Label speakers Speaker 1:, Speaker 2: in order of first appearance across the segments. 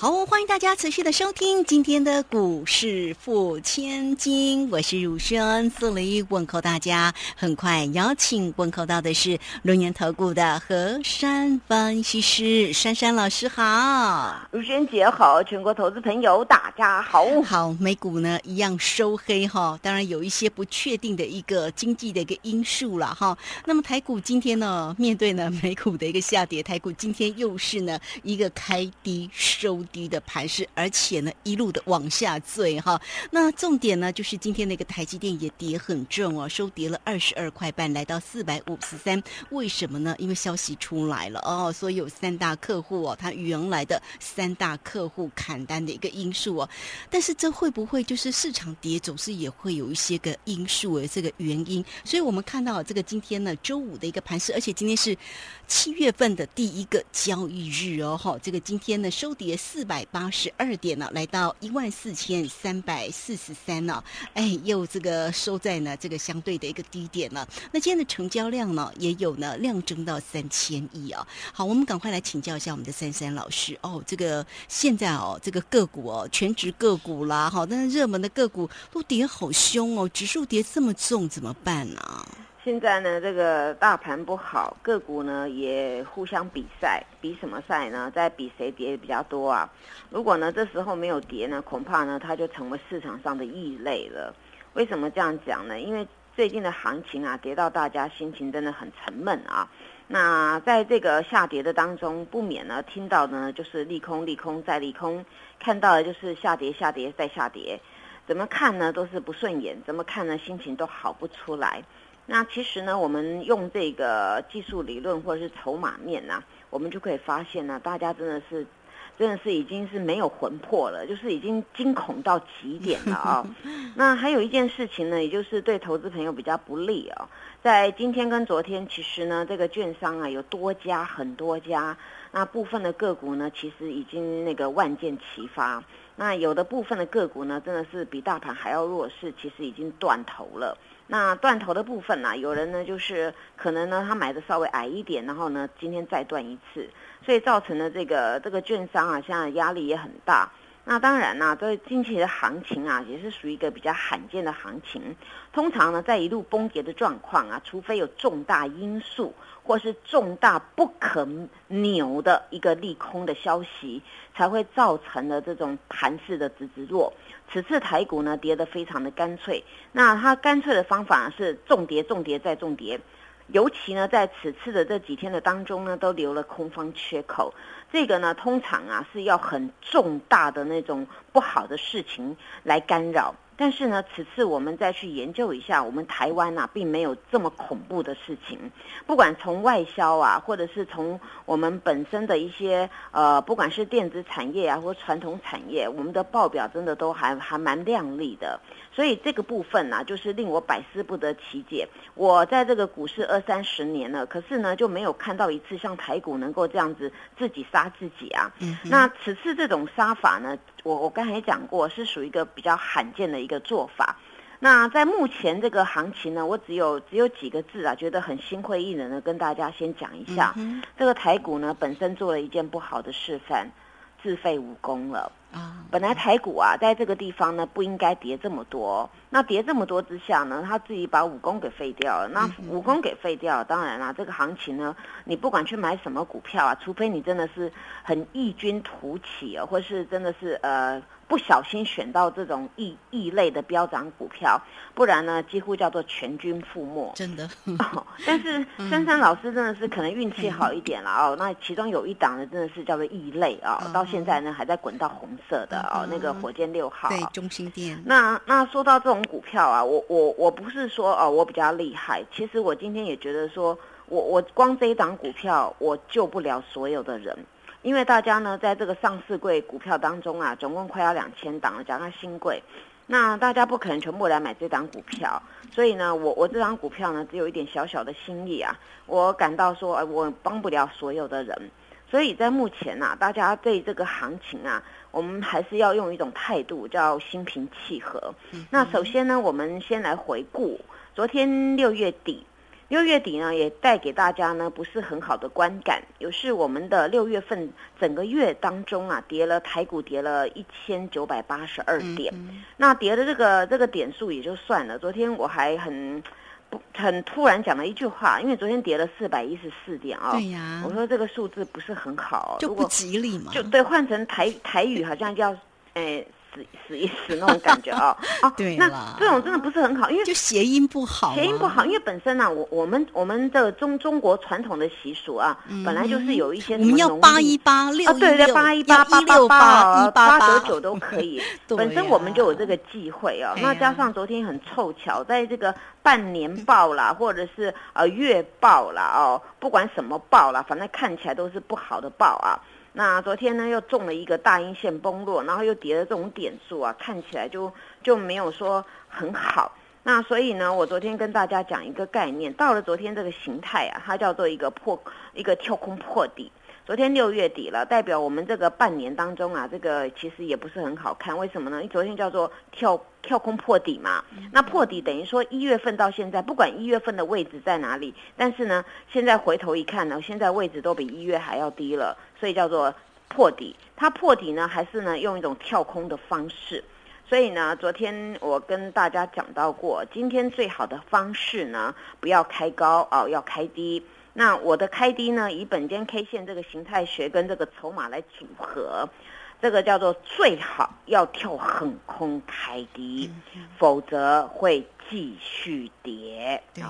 Speaker 1: 好，欢迎大家持续的收听今天的股市付千金，我是汝轩，四里问候大家。很快邀请问候到的是龙岩投顾的何山分析师珊珊老师，好，
Speaker 2: 汝轩姐好，全国投资朋友大家好。
Speaker 1: 好，美股呢一样收黑哈，当然有一些不确定的一个经济的一个因素了哈。那么台股今天呢，面对呢美股的一个下跌，台股今天又是呢一个开低收。低的盘势，而且呢一路的往下坠哈。那重点呢就是今天那个台积电也跌很重哦，收跌了二十二块半，来到四百五十三。为什么呢？因为消息出来了哦，所以有三大客户哦，他原来的三大客户砍单的一个因素哦。但是这会不会就是市场跌总是也会有一些个因素诶，这个原因。所以我们看到这个今天呢周五的一个盘势，而且今天是七月份的第一个交易日哦，哈，这个今天呢收跌四。四百八十二点呢，来到一万四千三百四十三呢，哎，又这个收在呢这个相对的一个低点了。那今天的成交量呢，也有呢量增到三千亿啊。好，我们赶快来请教一下我们的珊珊老师哦。这个现在哦，这个个股哦，全职个股啦，好，但是热门的个股都跌好凶哦，指数跌这么重，怎么办呢？
Speaker 2: 现在呢，这个大盘不好，个股呢也互相比赛，比什么赛呢？在比谁跌比较多啊？如果呢这时候没有跌呢，恐怕呢它就成为市场上的异类了。为什么这样讲呢？因为最近的行情啊，跌到大家心情真的很沉闷啊。那在这个下跌的当中，不免呢听到呢就是利空、利空再利空，看到的就是下跌、下跌再下跌，怎么看呢都是不顺眼，怎么看呢心情都好不出来。那其实呢，我们用这个技术理论或者是筹码面呐，我们就可以发现呢，大家真的是，真的是已经是没有魂魄了，就是已经惊恐到极点了啊。那还有一件事情呢，也就是对投资朋友比较不利啊，在今天跟昨天，其实呢，这个券商啊有多家很多家，那部分的个股呢，其实已经那个万箭齐发，那有的部分的个股呢，真的是比大盘还要弱势，其实已经断头了。那断头的部分呢？有人呢，就是可能呢，他买的稍微矮一点，然后呢，今天再断一次，所以造成了这个这个券商啊，现在压力也很大。那当然呢，这近期的行情啊，也是属于一个比较罕见的行情。通常呢，在一路崩跌的状况啊，除非有重大因素或是重大不可扭的一个利空的消息，才会造成了这种盘势的直直落。此次台股呢，跌得非常的干脆。那它干脆的方法是重跌、重跌再重跌。尤其呢，在此次的这几天的当中呢，都留了空方缺口。这个呢，通常啊是要很重大的那种不好的事情来干扰。但是呢，此次我们再去研究一下，我们台湾呐，并没有这么恐怖的事情。不管从外销啊，或者是从我们本身的一些呃，不管是电子产业啊，或传统产业，我们的报表真的都还还蛮亮丽的。所以这个部分呢，就是令我百思不得其解。我在这个股市二三十年了，可是呢，就没有看到一次像台股能够这样子自己杀自己啊。那此次这种杀法呢？我我刚才也讲过，是属于一个比较罕见的一个做法。那在目前这个行情呢，我只有只有几个字啊，觉得很心灰意冷的，跟大家先讲一下。这个台股呢，本身做了一件不好的示范，自废武功了。啊，本来台股啊，在这个地方呢，不应该跌这么多。那跌这么多之下呢，他自己把武功给废掉了。那武功给废掉了，当然啦，这个行情呢，你不管去买什么股票啊，除非你真的是很异军突起啊，或是真的是呃。不小心选到这种异异类的飙涨股票，不然呢，几乎叫做全军覆没。
Speaker 1: 真的，
Speaker 2: 但是珊珊老师真的是可能运气好一点了哦。那其中有一档呢，真的是叫做异类啊，到现在呢还在滚到红色的哦，那个火箭六号。
Speaker 1: 对，中心店。
Speaker 2: 那那说到这种股票啊，我我我不是说哦我比较厉害，其实我今天也觉得说我我光这一档股票我救不了所有的人。因为大家呢，在这个上市柜股票当中啊，总共快要两千档了，加上新贵，那大家不可能全部来买这档股票，所以呢，我我这档股票呢，只有一点小小的心意啊，我感到说，呃，我帮不了所有的人，所以在目前啊，大家对这个行情啊，我们还是要用一种态度，叫心平气和。那首先呢，我们先来回顾昨天六月底。六月底呢，也带给大家呢不是很好的观感，有是我们的六月份整个月当中啊，跌了台股跌了一千九百八十二点，那跌的这个这个点数也就算了。昨天我还很不很突然讲了一句话，因为昨天跌了四百一十四点啊，
Speaker 1: 对呀，
Speaker 2: 我说这个数字不是很好，
Speaker 1: 就不吉利嘛，
Speaker 2: 就对，换成台台语好像叫诶。死死一死那种感觉啊 啊！
Speaker 1: 对
Speaker 2: 那这种真的不是很好，因为
Speaker 1: 就谐音不好，
Speaker 2: 谐音不好，因为本身呢，我我们我们的中中国传统的习俗啊，本来就是有一些
Speaker 1: 我们要八一八六
Speaker 2: 啊，对对，八一八八
Speaker 1: 六八一
Speaker 2: 八九九都可以。本身我们就有这个忌讳啊，那加上昨天很凑巧，在这个半年报啦，或者是呃月报啦哦，不管什么报啦，反正看起来都是不好的报啊。那昨天呢，又中了一个大阴线崩落，然后又跌了这种点数啊，看起来就就没有说很好。那所以呢，我昨天跟大家讲一个概念，到了昨天这个形态啊，它叫做一个破一个跳空破底。昨天六月底了，代表我们这个半年当中啊，这个其实也不是很好看。为什么呢？因为昨天叫做跳跳空破底嘛。那破底等于说一月份到现在，不管一月份的位置在哪里，但是呢，现在回头一看呢，现在位置都比一月还要低了，所以叫做破底。它破底呢，还是呢用一种跳空的方式。所以呢，昨天我跟大家讲到过，今天最好的方式呢，不要开高哦，要开低。那我的开低呢？以本间 K 线这个形态学跟这个筹码来组合，这个叫做最好要跳横空开低，否则会继续跌。
Speaker 1: 对，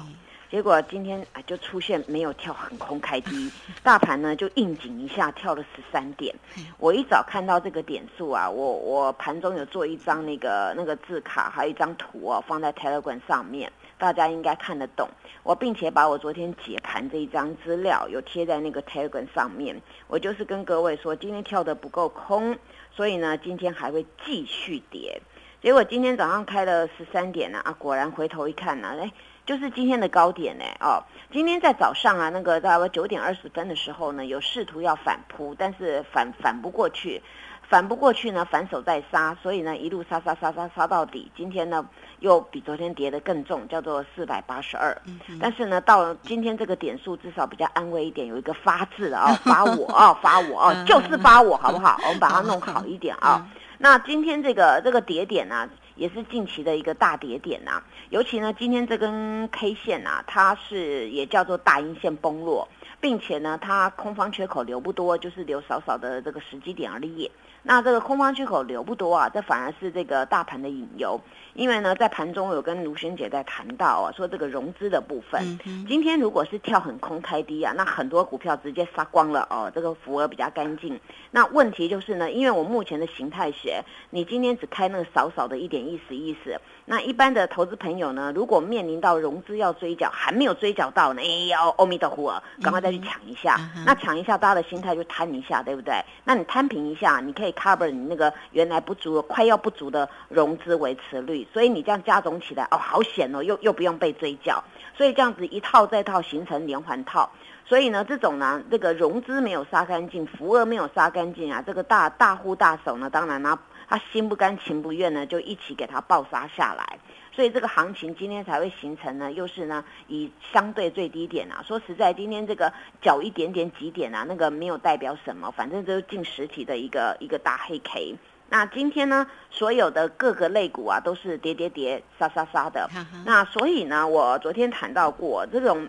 Speaker 2: 结果今天啊就出现没有跳横空开低，大盘呢就应景一下跳了十三点。我一早看到这个点数啊，我我盘中有做一张那个那个字卡，还有一张图哦，放在 Telegram 上面。大家应该看得懂我，并且把我昨天解盘这一张资料有贴在那个 Telegram 上面。我就是跟各位说，今天跳的不够空，所以呢，今天还会继续跌。结果今天早上开了十三点呢，啊，果然回头一看呢，哎，就是今天的高点呢，哦，今天在早上啊，那个大概九点二十分的时候呢，有试图要反扑，但是反反不过去。反不过去呢，反手再杀，所以呢一路杀杀杀杀杀到底。今天呢又比昨天跌得更重，叫做四百八十二。但是呢到今天这个点数至少比较安慰一点，有一个发字啊，发我啊，发我啊，就是发我，好不好？我们把它弄好一点啊。那今天这个这个跌点呢，也是近期的一个大跌点呐。尤其呢今天这根 K 线呐，它是也叫做大阴线崩落，并且呢它空方缺口留不多，就是留少少的这个时机点而已。那这个空方缺口留不多啊，这反而是这个大盘的引诱。因为呢，在盘中有跟卢萱姐在谈到啊，说这个融资的部分，今天如果是跳很空开低啊，那很多股票直接杀光了哦，这个符额比较干净。那问题就是呢，因为我目前的形态学，你今天只开那个少少的一点意思意思。那一般的投资朋友呢，如果面临到融资要追缴，还没有追缴到呢，哎要阿弥陀佛，赶快再去抢一下。那抢一下，大家的心态就摊一下，对不对？那你摊平一下，你可以 cover 你那个原来不足、快要不足的融资维持率。所以你这样加总起来，哦，好险哦，又又不用被追缴。所以这样子一套再套，形成连环套。所以呢，这种呢，这个融资没有杀干净，福额没有杀干净啊，这个大大户大手呢，当然呢。他心不甘情不愿呢，就一起给他暴杀下来，所以这个行情今天才会形成呢，又是呢以相对最低点啊。说实在，今天这个脚一点点几点啊，那个没有代表什么，反正就是近实体的一个一个大黑 K。那今天呢，所有的各个类股啊都是跌跌跌杀杀杀的。那所以呢，我昨天谈到过这种。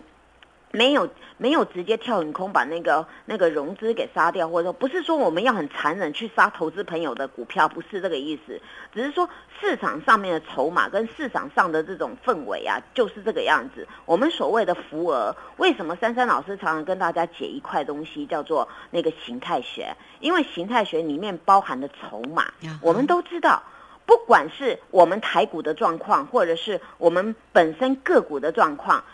Speaker 2: 没有没有直接跳很空把那个那个融资给杀掉，或者说不是说我们要很残忍去杀投资朋友的股票，不是这个意思，只是说市场上面的筹码跟市场上的这种氛围啊，就是这个样子。我们所谓的浮额，为什么珊珊老师常常跟大家解一块东西，叫做那个形态学？因为形态学里面包含的筹码，我们都知道，不管是我们台股的状况，或者是我们本身个股的状况。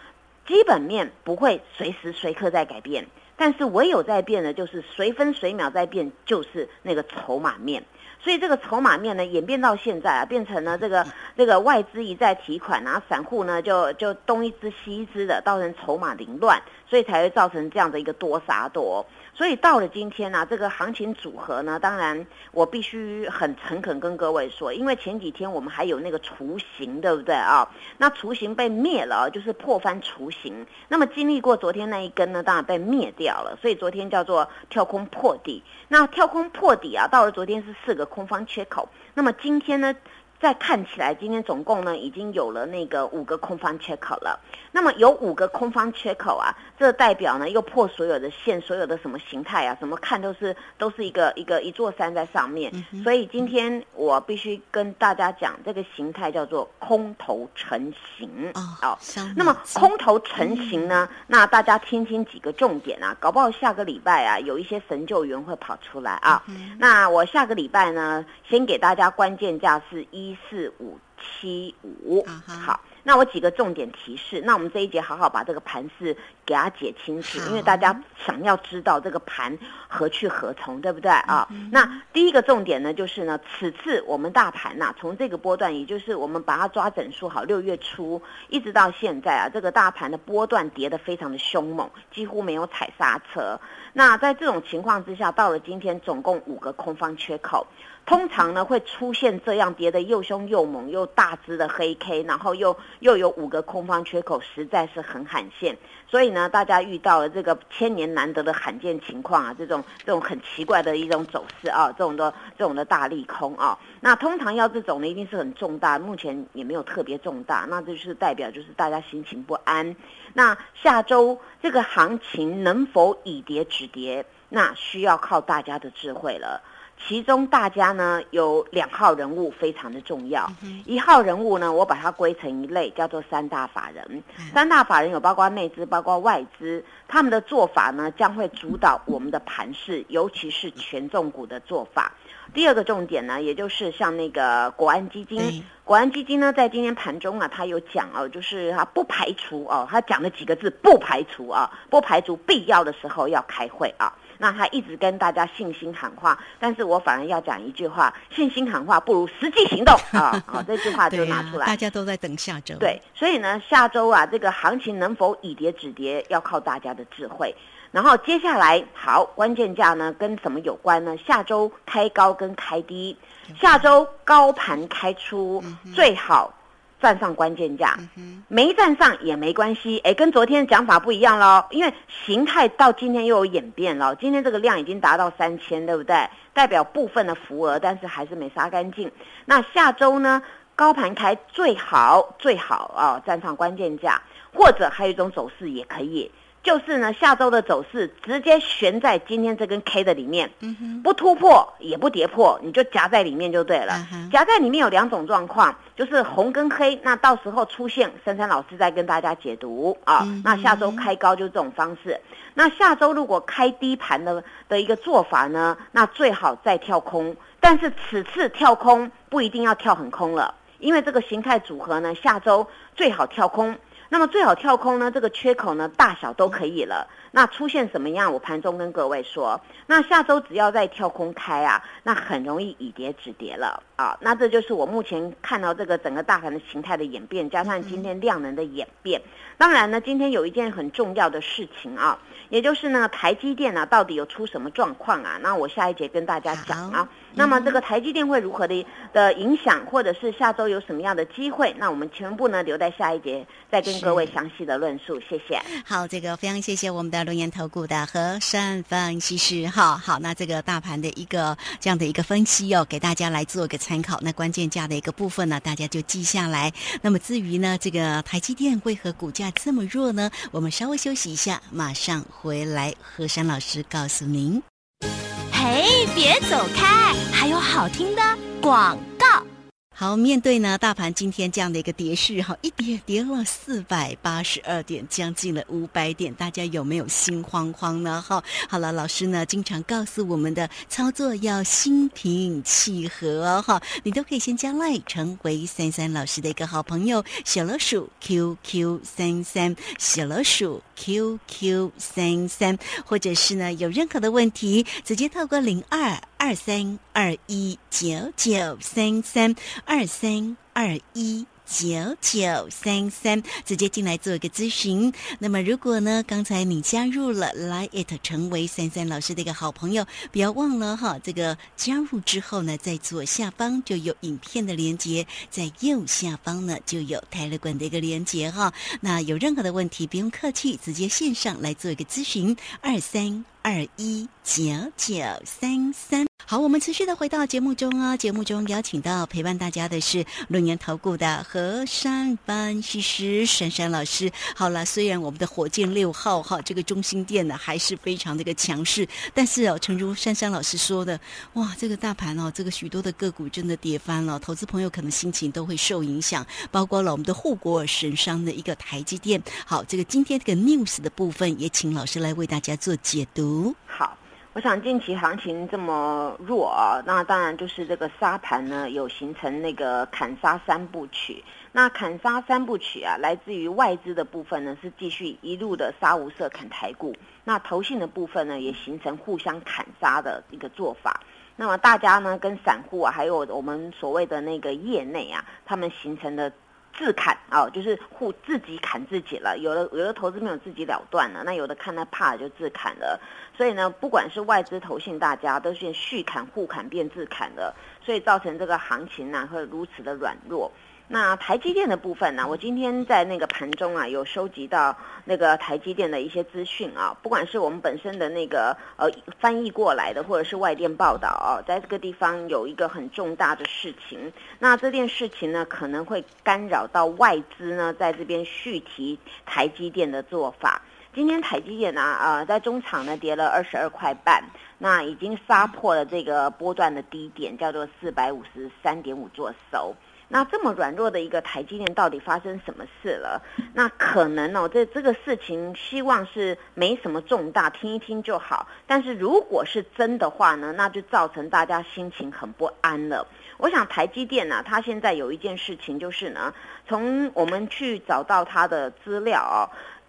Speaker 2: 基本面不会随时随刻在改变，但是唯有在变的，就是随分随秒在变，就是那个筹码面。所以这个筹码面呢，演变到现在啊，变成了这个这个外资一再提款，然后散户呢就就东一支西一支的，造成筹码凌乱，所以才会造成这样的一个多杀多。所以到了今天呢，这个行情组合呢，当然我必须很诚恳跟各位说，因为前几天我们还有那个雏形，对不对啊？那雏形被灭了，就是破翻雏形。那么经历过昨天那一根呢，当然被灭掉了，所以昨天叫做跳空破底。那跳空破底啊，到了昨天是四个空方缺口，那么今天呢？再看起来，今天总共呢已经有了那个五个空方缺口了。那么有五个空方缺口啊，这代表呢又破所有的线，所有的什么形态啊，怎么看都是都是一个一个一座山在上面。所以今天我必须跟大家讲，这个形态叫做空头成型
Speaker 1: 哦。
Speaker 2: 那么空头成型呢，那大家听听几个重点啊，搞不好下个礼拜啊有一些神救援会跑出来啊。那我下个礼拜呢，先给大家关键价是一。一四五七五，好，那我几个重点提示，那我们这一节好好把这个盘势给他解清楚，因为大家想要知道这个盘何去何从，对不对啊？那第一个重点呢，就是呢，此次我们大盘呐，从这个波段，也就是我们把它抓整数好，六月初一直到现在啊，这个大盘的波段跌得非常的凶猛，几乎没有踩刹车。那在这种情况之下，到了今天总共五个空方缺口。通常呢会出现这样跌的又凶又猛又大只的黑 K，然后又又有五个空方缺口，实在是很罕见。所以呢，大家遇到了这个千年难得的罕见情况啊，这种这种很奇怪的一种走势啊，这种的这种的大利空啊，那通常要这种呢，一定是很重大，目前也没有特别重大，那这就是代表就是大家心情不安。那下周这个行情能否以跌止跌，那需要靠大家的智慧了。其中大家呢有两号人物非常的重要，一号人物呢我把它归成一类，叫做三大法人。三大法人有包括内资、包括外资，他们的做法呢将会主导我们的盘势，尤其是权重股的做法。第二个重点呢，也就是像那个国安基金，国安基金呢在今天盘中啊，他有讲哦，就是他不排除哦，他讲了几个字，不排除啊，不排除必要的时候要开会啊。那他一直跟大家信心喊话，但是我反而要讲一句话：信心喊话不如实际行动 啊！好，这句话就拿出来。
Speaker 1: 大家都在等下周。
Speaker 2: 对，所以呢，下周啊，这个行情能否以跌止跌，要靠大家的智慧。然后接下来，好，关键价呢跟什么有关呢？下周开高跟开低，下周高盘开出最好。站上关键价，没站上也没关系，哎，跟昨天的讲法不一样喽，因为形态到今天又有演变了，今天这个量已经达到三千，对不对？代表部分的浮额，但是还是没杀干净。那下周呢，高盘开最好最好啊，站上关键价，或者还有一种走势也可以。就是呢，下周的走势直接悬在今天这根 K 的里面，不突破也不跌破，你就夹在里面就对了。夹在里面有两种状况，就是红跟黑，那到时候出现，珊珊老师再跟大家解读啊。那下周开高就这种方式，那下周如果开低盘的的一个做法呢，那最好再跳空，但是此次跳空不一定要跳很空了，因为这个形态组合呢，下周最好跳空。那么最好跳空呢？这个缺口呢，大小都可以了。那出现什么样？我盘中跟各位说，那下周只要再跳空开啊，那很容易以跌止跌了啊。那这就是我目前看到这个整个大盘的形态的演变，加上今天量能的演变。当然呢，今天有一件很重要的事情啊，也就是呢，台积电啊到底有出什么状况啊？那我下一节跟大家讲啊。那么这个台积电会如何的的影响，或者是下周有什么样的机会？那我们全部呢留在下一节再跟各位详细的论述。谢谢。
Speaker 1: 好，这个非常谢谢我们的龙岩投顾的和善分析师。哈，好，那这个大盘的一个这样的一个分析哦，给大家来做一个参考。那关键价的一个部分呢，大家就记下来。那么至于呢，这个台积电为何股价这么弱呢？我们稍微休息一下，马上回来，和山老师告诉您。
Speaker 3: 嘿，别走开！还有好听的广告。
Speaker 1: 好，面对呢大盘今天这样的一个跌势，哈，一跌跌了四百八十二点，将近了五百点，大家有没有心慌慌呢？哈，好了，老师呢经常告诉我们的操作要心平气和，哈，你都可以先加赖成为三三老师的一个好朋友，小老鼠 QQ 三三，小老鼠 QQ 三三，或者是呢有任何的问题，直接透过零二二三二一九九三三。二三二一九九三三，直接进来做一个咨询。那么，如果呢，刚才你加入了来 it 成为三三老师的一个好朋友，不要忘了哈，这个加入之后呢，在左下方就有影片的连接，在右下方呢就有泰勒管的一个连接哈。那有任何的问题，不用客气，直接线上来做一个咨询。二三二一九九三三。好，我们持续的回到节目中啊。节目中邀请到陪伴大家的是龙年投顾的何山分析师珊珊老师。好了，虽然我们的火箭六号哈这个中心店呢还是非常的一个强势，但是哦，诚如珊珊老师说的，哇，这个大盘哦，这个许多的个股真的跌翻了，投资朋友可能心情都会受影响，包括了我们的护国神商的一个台积电。好，这个今天这个 news 的部分也请老师来为大家做解读。
Speaker 2: 好。我想近期行情这么弱啊，那当然就是这个沙盘呢有形成那个砍杀三部曲。那砍杀三部曲啊，来自于外资的部分呢是继续一路的杀无赦砍台股，那投信的部分呢也形成互相砍杀的一个做法。那么大家呢跟散户啊，还有我们所谓的那个业内啊，他们形成的。自砍啊，就是互自己砍自己了。有的有的投资没有自己了断了，那有的看他怕了就自砍了。所以呢，不管是外资投信，大家都是续砍、互砍变自砍的，所以造成这个行情呢会如此的软弱。那台积电的部分呢？我今天在那个盘中啊，有收集到那个台积电的一些资讯啊，不管是我们本身的那个呃翻译过来的，或者是外电报道啊，在这个地方有一个很重大的事情。那这件事情呢，可能会干扰到外资呢，在这边续提台积电的做法。今天台积电呢，呃，在中场呢跌了二十二块半，那已经杀破了这个波段的低点，叫做四百五十三点五做收。那这么软弱的一个台积电，到底发生什么事了？那可能哦，这这个事情希望是没什么重大，听一听就好。但是如果是真的话呢，那就造成大家心情很不安了。我想台积电呢，它现在有一件事情就是呢，从我们去找到它的资料哦。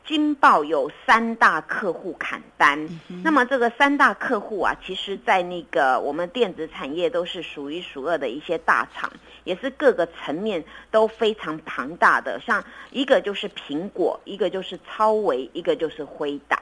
Speaker 2: 金报有三大客户砍单，那么这个三大客户啊，其实，在那个我们电子产业都是数一数二的一些大厂，也是各个层面都非常庞大的。像一个就是苹果，一个就是超维，一个就是辉达。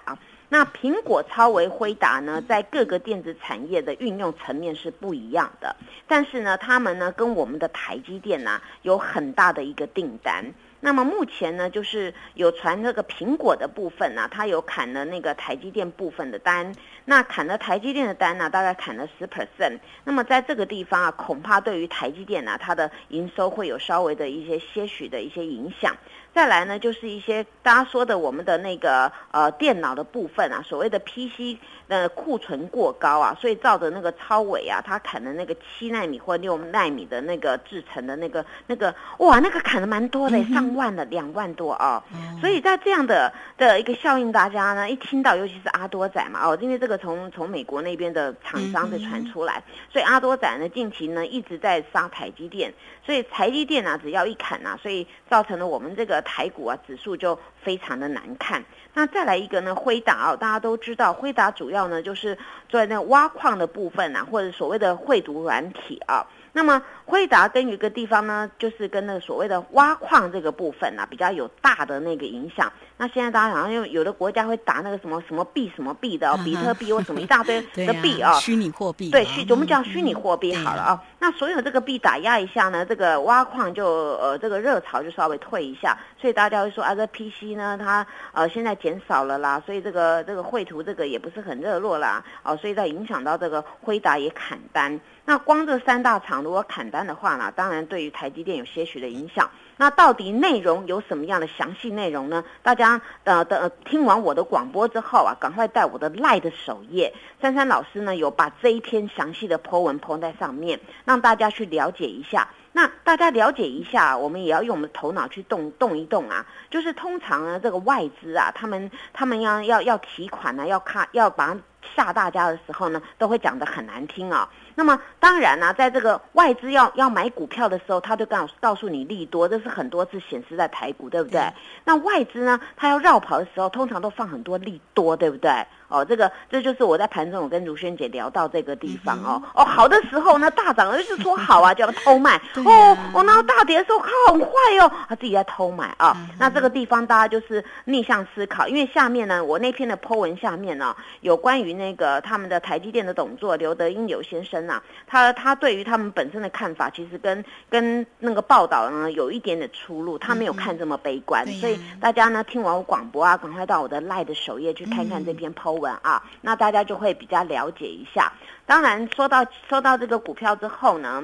Speaker 2: 那苹果、超维、辉达呢，在各个电子产业的运用层面是不一样的，但是呢，他们呢跟我们的台积电呢有很大的一个订单。那么目前呢，就是有传那个苹果的部分呢，它有砍了那个台积电部分的单，那砍了台积电的单呢，大概砍了十 percent。那么在这个地方啊，恐怕对于台积电呢，它的营收会有稍微的一些些许的一些影响。再来呢，就是一些大家说的我们的那个呃电脑的部分啊，所谓的 PC 的库存过高啊，所以照着那个超伟啊，他砍的那个七纳米或六纳米的那个制成的那个那个哇，那个砍的蛮多的，上万的两万多啊。所以在这样的的一个效应，大家呢一听到，尤其是阿多仔嘛哦，因为这个从从美国那边的厂商在传出来，所以阿多仔呢近期呢一直在杀台积电，所以台积电啊只要一砍啊，所以造成了我们这个。台股啊，指数就非常的难看。那再来一个呢，辉达啊，大家都知道，辉达主要呢就是做那挖矿的部分啊，或者所谓的绘图软体啊。那么辉达跟一个地方呢，就是跟那个所谓的挖矿这个部分啊，比较有大的那个影响。那现在大家好像有有的国家会打那个什么什么币什么币的，哦 比特币或什么一大堆的币啊，
Speaker 1: 虚拟货币。
Speaker 2: 对，虚我们叫虚拟货币好了啊。那所有这个币打压一下呢，这个挖矿就呃这个热潮就稍微退一下，所以大家会说啊，这 PC 呢它呃现在减少了啦，所以这个这个绘图这个也不是很热络啦，哦，所以在影响到这个辉达也砍单。那光这三大厂如果砍单的话呢，当然对于台积电有些许的影响。那到底内容有什么样的详细内容呢？大家呃的听完我的广播之后啊，赶快在我的赖的首页，珊珊老师呢有把这一篇详细的 po 文 po 在上面，让大家去了解一下。那大家了解一下，我们也要用我们的头脑去动动一动啊。就是通常呢，这个外资啊，他们他们要要要提款呢，要看要把吓大家的时候呢，都会讲得很难听啊。那么当然呢，在这个外资要要买股票的时候，他就告告诉你利多，这是很多次显示在台股，对不对？那外资呢，他要绕跑的时候，通常都放很多利多，对不对？哦，这个这就是我在盘中我跟如萱姐聊到这个地方哦哦，好的时候呢大涨就是说好啊，就要偷卖 哦哦，然后大跌的时候靠很坏哦，他自己在偷买啊。那这个地方大家就是逆向思考，因为下面呢，我那篇的 po 文下面呢，有关于那个他们的台积电的董座刘德英刘先生啊，他他对于他们本身的看法，其实跟跟那个报道呢有一点点出入，他没有看这么悲观，所以大家呢听完我广播啊，赶快到我的赖的首页去看看这篇 po。文啊，那大家就会比较了解一下。当然，说到说到这个股票之后呢，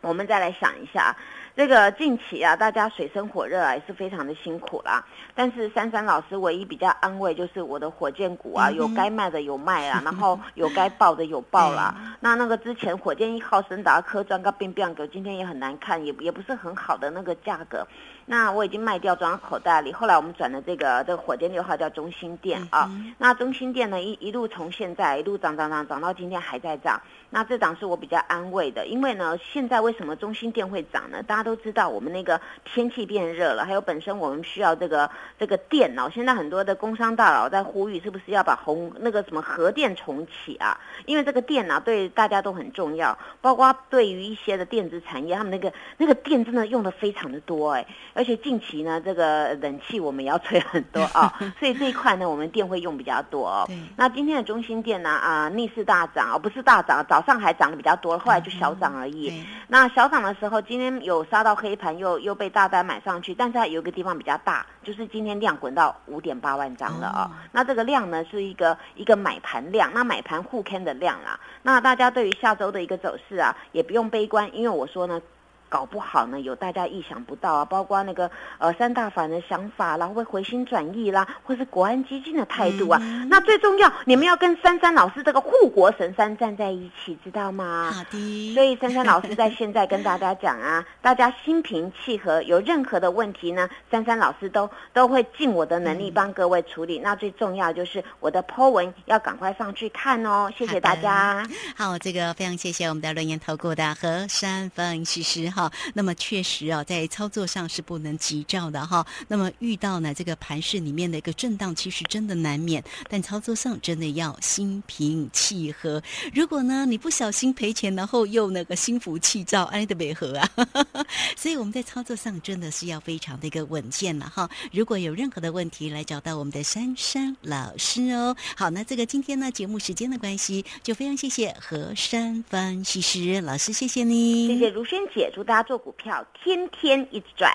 Speaker 2: 我们再来想一下，这个近期啊，大家水深火热啊，也是非常的辛苦啦。但是珊珊老师唯一比较安慰，就是我的火箭股啊，有该卖的有卖啊，然后有该爆的有爆啦。那那个之前火箭一号、森达科、专高变变格，今天也很难看，也也不是很好的那个价格。那我已经卖掉装到口袋里，后来我们转了这个这个火箭六号叫中心店啊。那中心店呢一一路从现在一路涨涨涨涨到今天还在涨。那这涨是我比较安慰的，因为呢现在为什么中心店会涨呢？大家都知道我们那个天气变热了，还有本身我们需要这个这个电脑。现在很多的工商大佬在呼吁，是不是要把红那个什么核电重启啊？因为这个电脑对大家都很重要，包括对于一些的电子产业，他们那个那个电真的用的非常的多哎。而且近期呢，这个冷气我们也要吹很多啊，所以这一块呢，我们电会用比较多哦。那今天的中心店呢，啊，逆势大涨哦，不是大涨，早上还涨得比较多，后来就小涨而已。那小涨的时候，今天有杀到黑盘，又又被大单买上去，但是它有一个地方比较大，就是今天量滚到五点八万张了哦。那这个量呢，是一个一个买盘量，那买盘互坑的量啦。那大家对于下周的一个走势啊，也不用悲观，因为我说呢。搞不好呢，有大家意想不到啊，包括那个呃三大法的想法啦，会回心转意啦，或是国安基金的态度啊。那最重要，你们要跟珊珊老师这个护国神山站在一起，知道吗？
Speaker 1: 好的。
Speaker 2: 所以珊珊老师在现在跟大家讲啊，大家心平气和，有任何的问题呢，珊珊老师都都会尽我的能力帮各位处理。那最重要就是我的 Po 文要赶快上去看哦，谢谢大家。
Speaker 1: 好，这个非常谢谢我们的论言投顾的何山分析师哈。那么确实啊，在操作上是不能急躁的哈。那么遇到呢这个盘市里面的一个震荡，其实真的难免，但操作上真的要心平气和。如果呢你不小心赔钱，然后又那个心浮气躁，哎的美和啊。所以我们在操作上真的是要非常的一个稳健了哈。如果有任何的问题，来找到我们的珊珊老师哦。好，那这个今天呢节目时间的关系，就非常谢谢何山分析师老师，谢谢你，
Speaker 2: 谢谢如萱姐，祝大。他做股票，天天一直赚。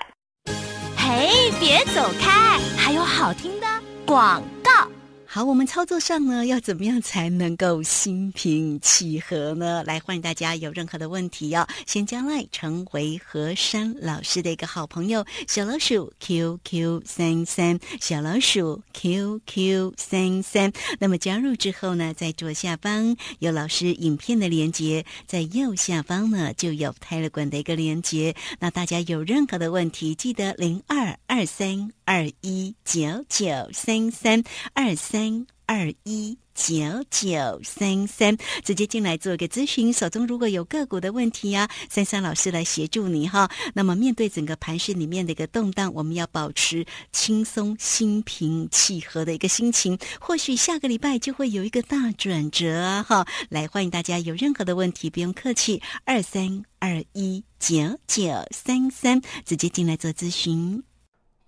Speaker 3: 嘿，别走开，还有好听的广告。
Speaker 1: 好，我们操作上呢，要怎么样才能够心平气和呢？来，欢迎大家有任何的问题哦，先将来成为何山老师的一个好朋友，小老鼠 QQ 三三，小老鼠 QQ 三三。那么加入之后呢，在左下方有老师影片的连接，在右下方呢就有泰勒管的一个连接。那大家有任何的问题，记得零二二三二一九九三三二三。二一九九三三，直接进来做个咨询。手中如果有个股的问题呀，三三老师来协助你哈。那么面对整个盘市里面的一个动荡，我们要保持轻松、心平气和的一个心情。或许下个礼拜就会有一个大转折哈。来，欢迎大家有任何的问题不用客气，二三二一九九三三，直接进来做咨询。